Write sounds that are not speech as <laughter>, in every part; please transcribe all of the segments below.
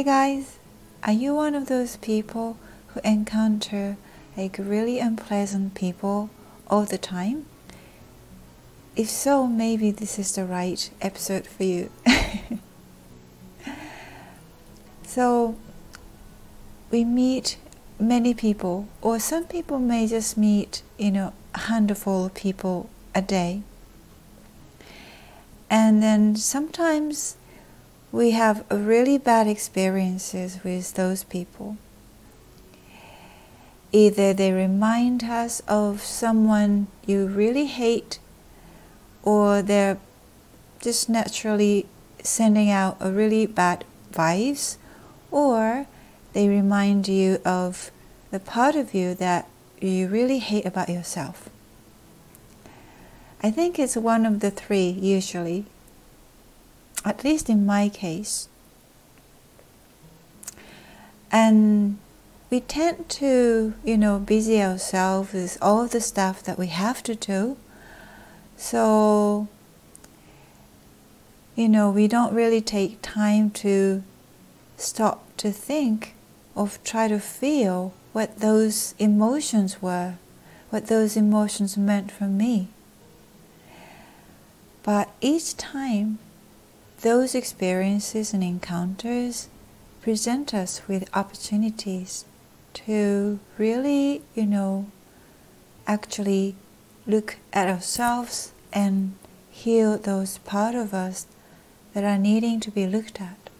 Hey guys, are you one of those people who encounter like really unpleasant people all the time? If so, maybe this is the right episode for you. <laughs> so, we meet many people, or some people may just meet, you know, a handful of people a day. And then sometimes we have really bad experiences with those people. Either they remind us of someone you really hate, or they're just naturally sending out a really bad vibes, or they remind you of the part of you that you really hate about yourself. I think it's one of the three usually, at least in my case. And we tend to, you know, busy ourselves with all the stuff that we have to do. So, you know, we don't really take time to stop to think or try to feel what those emotions were, what those emotions meant for me. But each time, those experiences and encounters present us with opportunities to really, you know, actually look at ourselves and heal those part of us that are needing to be looked at.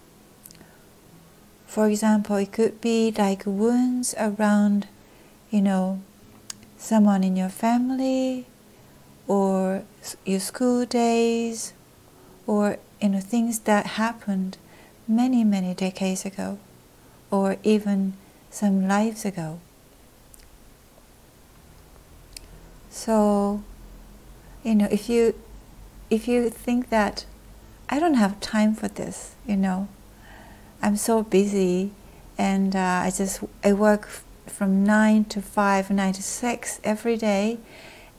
For example, it could be like wounds around, you know, someone in your family or your school days or you know things that happened many many decades ago or even some lives ago so you know if you if you think that i don't have time for this you know i'm so busy and uh, i just i work from 9 to 5 9 to 6 every day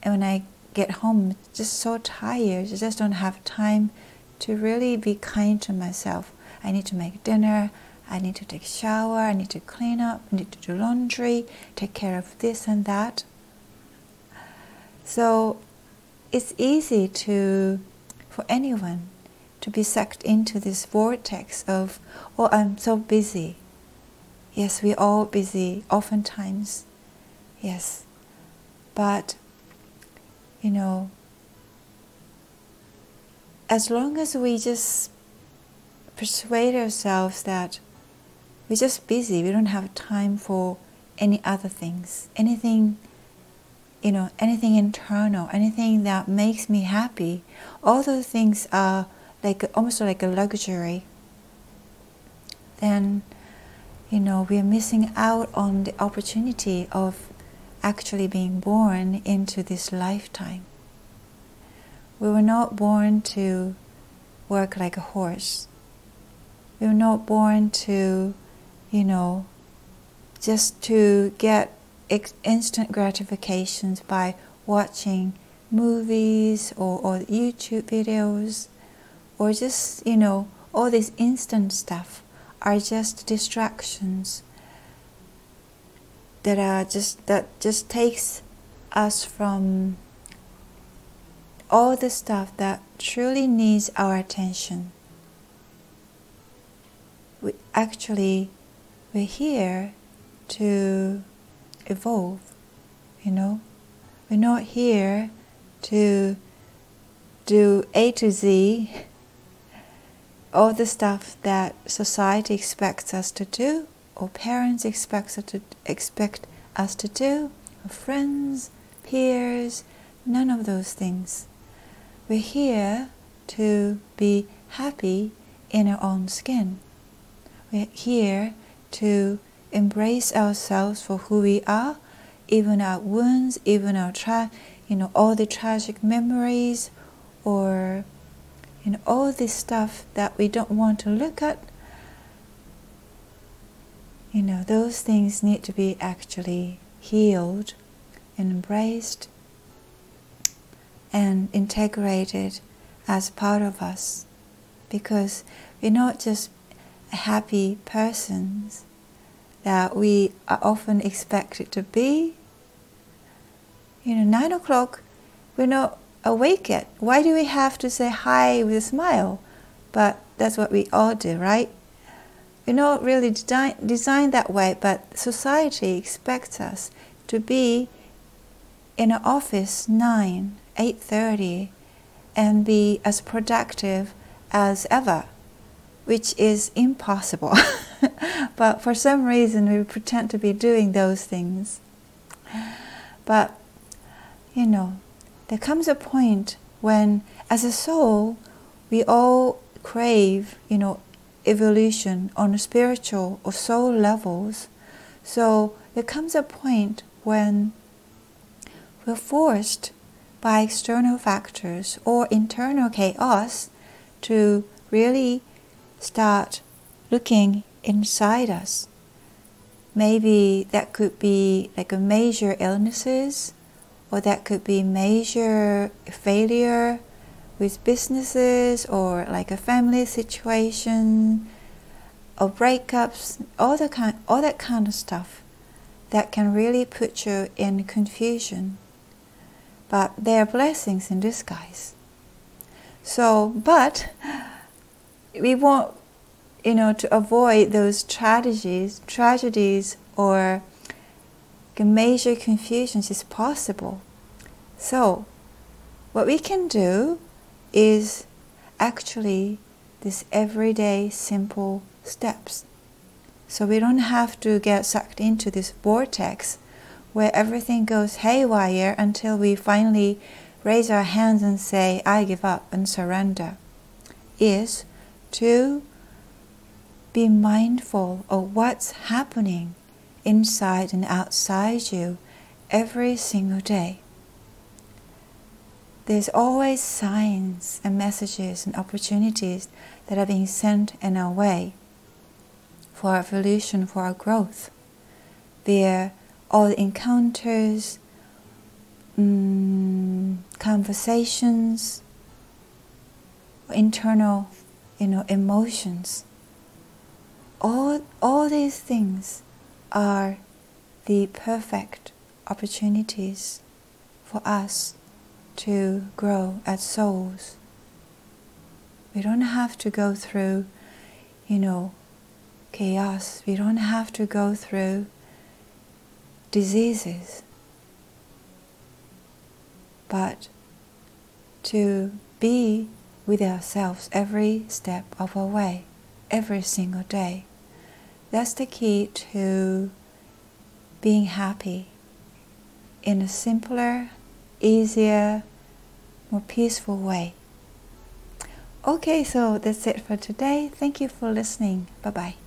and when i get home just so tired. I just don't have time to really be kind to myself. I need to make dinner. I need to take a shower. I need to clean up. I need to do laundry, take care of this and that. So it's easy to, for anyone, to be sucked into this vortex of, oh, I'm so busy. Yes, we're all busy, oftentimes. Yes. But you know, as long as we just persuade ourselves that we're just busy, we don't have time for any other things, anything, you know, anything internal, anything that makes me happy, all those things are like almost like a luxury. Then, you know, we are missing out on the opportunity of actually being born into this lifetime. We were not born to work like a horse. We were not born to, you know, just to get instant gratifications by watching movies or, or YouTube videos or just, you know, all this instant stuff are just distractions that are just that just takes us from all the stuff that truly needs our attention. We actually we're here to evolve, you know. We're not here to do A to Z <laughs> all the stuff that society expects us to do or parents expect us to expect us to do, or friends, peers, none of those things. We're here to be happy in our own skin. We're here to embrace ourselves for who we are, even our wounds, even our tra- you know all the tragic memories, or you know all this stuff that we don't want to look at you know, those things need to be actually healed and embraced and integrated as part of us because we're not just happy persons that we are often expected to be. You know, nine o'clock, we're not awake yet. Why do we have to say hi with a smile? But that's what we all do, right? We're not really design, designed that way, but society expects us to be in an office 9, 8.30 and be as productive as ever, which is impossible. <laughs> but for some reason, we pretend to be doing those things. But, you know, there comes a point when, as a soul, we all crave, you know, evolution on a spiritual or soul levels. So there comes a point when we're forced by external factors or internal chaos to really start looking inside us. Maybe that could be like a major illnesses, or that could be major failure with businesses, or like a family situation, or breakups, all the kind, all that kind of stuff that can really put you in confusion. But they are blessings in disguise. So, but we want, you know, to avoid those tragedies, tragedies or major confusions is possible. So, what we can do is actually these everyday simple steps. So we don't have to get sucked into this vortex where everything goes haywire until we finally raise our hands and say, I give up and surrender, is to be mindful of what's happening inside and outside you every single day. There's always signs and messages and opportunities that are being sent in our way for our evolution, for our growth. There all encounters, um, conversations, internal, you know, emotions. All, all these things are the perfect opportunities for us to grow as souls. We don't have to go through, you know, chaos. We don't have to go through diseases, but to be with ourselves every step of our way, every single day. That's the key to being happy in a simpler, easier, more peaceful way. Okay, so that's it for today. Thank you for listening. Bye bye.